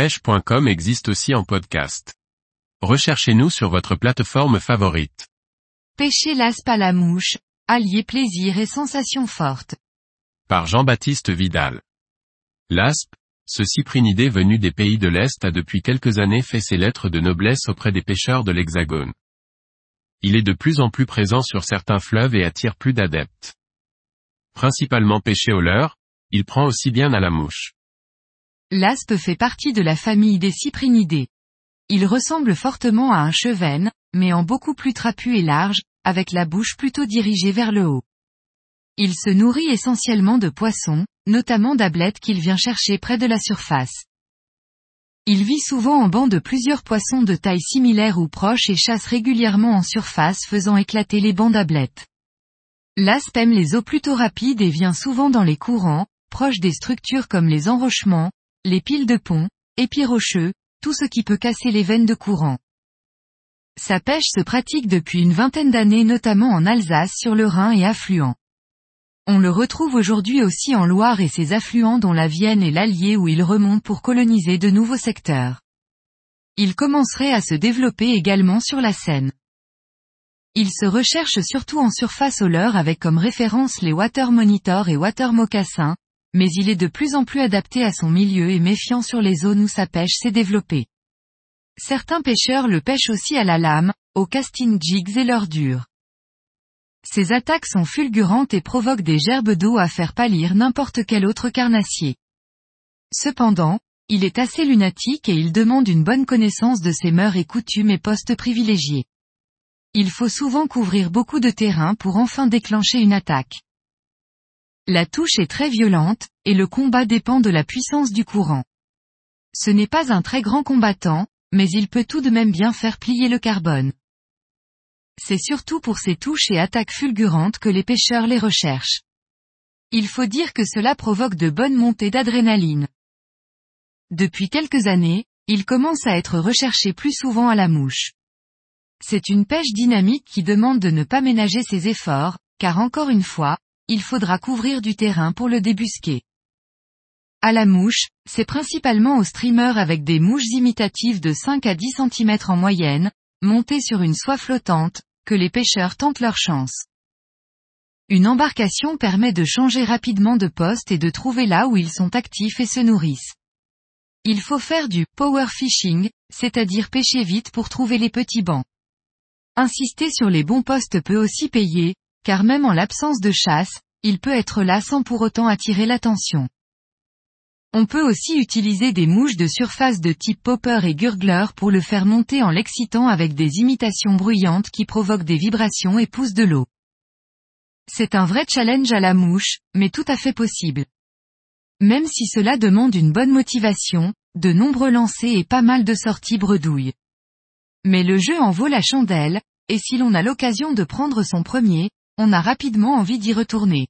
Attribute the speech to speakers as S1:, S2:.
S1: pêche.com existe aussi en podcast. Recherchez-nous sur votre plateforme favorite.
S2: Pêcher l'aspe à la mouche, allier plaisir et sensations fortes.
S1: Par Jean-Baptiste Vidal. L'aspe, ce cyprinidé venu des pays de l'Est a depuis quelques années fait ses lettres de noblesse auprès des pêcheurs de l'Hexagone. Il est de plus en plus présent sur certains fleuves et attire plus d'adeptes. Principalement pêché au leurre, il prend aussi bien à la mouche.
S2: L'aspe fait partie de la famille des cyprinidés. Il ressemble fortement à un chevenne, mais en beaucoup plus trapu et large, avec la bouche plutôt dirigée vers le haut. Il se nourrit essentiellement de poissons, notamment d'ablettes qu'il vient chercher près de la surface. Il vit souvent en banc de plusieurs poissons de taille similaire ou proche et chasse régulièrement en surface faisant éclater les bancs d'ablettes. L'aspe aime les eaux plutôt rapides et vient souvent dans les courants, proches des structures comme les enrochements, les piles de pont, épis rocheux, tout ce qui peut casser les veines de courant. Sa pêche se pratique depuis une vingtaine d'années notamment en Alsace sur le Rhin et affluents. On le retrouve aujourd'hui aussi en Loire et ses affluents dont la Vienne et l'Allier où il remonte pour coloniser de nouveaux secteurs. Il commencerait à se développer également sur la Seine. Il se recherche surtout en surface au leurre avec comme référence les Water Monitor et Water Mocassin, mais il est de plus en plus adapté à son milieu et méfiant sur les zones où sa pêche s'est développée. Certains pêcheurs le pêchent aussi à la lame, au casting jigs et leur dure. Ses attaques sont fulgurantes et provoquent des gerbes d'eau à faire pâlir n'importe quel autre carnassier. Cependant, il est assez lunatique et il demande une bonne connaissance de ses mœurs et coutumes et postes privilégiés. Il faut souvent couvrir beaucoup de terrain pour enfin déclencher une attaque. La touche est très violente, et le combat dépend de la puissance du courant. Ce n'est pas un très grand combattant, mais il peut tout de même bien faire plier le carbone. C'est surtout pour ses touches et attaques fulgurantes que les pêcheurs les recherchent. Il faut dire que cela provoque de bonnes montées d'adrénaline. Depuis quelques années, il commence à être recherché plus souvent à la mouche. C'est une pêche dynamique qui demande de ne pas ménager ses efforts, car encore une fois, il faudra couvrir du terrain pour le débusquer. À la mouche, c'est principalement au streamer avec des mouches imitatives de 5 à 10 cm en moyenne, montées sur une soie flottante, que les pêcheurs tentent leur chance. Une embarcation permet de changer rapidement de poste et de trouver là où ils sont actifs et se nourrissent. Il faut faire du power fishing, c'est-à-dire pêcher vite pour trouver les petits bancs. Insister sur les bons postes peut aussi payer, car même en l'absence de chasse, il peut être là sans pour autant attirer l'attention. On peut aussi utiliser des mouches de surface de type popper et gurgler pour le faire monter en l'excitant avec des imitations bruyantes qui provoquent des vibrations et poussent de l'eau. C'est un vrai challenge à la mouche, mais tout à fait possible. Même si cela demande une bonne motivation, de nombreux lancers et pas mal de sorties bredouilles. Mais le jeu en vaut la chandelle, et si l'on a l'occasion de prendre son premier, on a rapidement envie d'y retourner.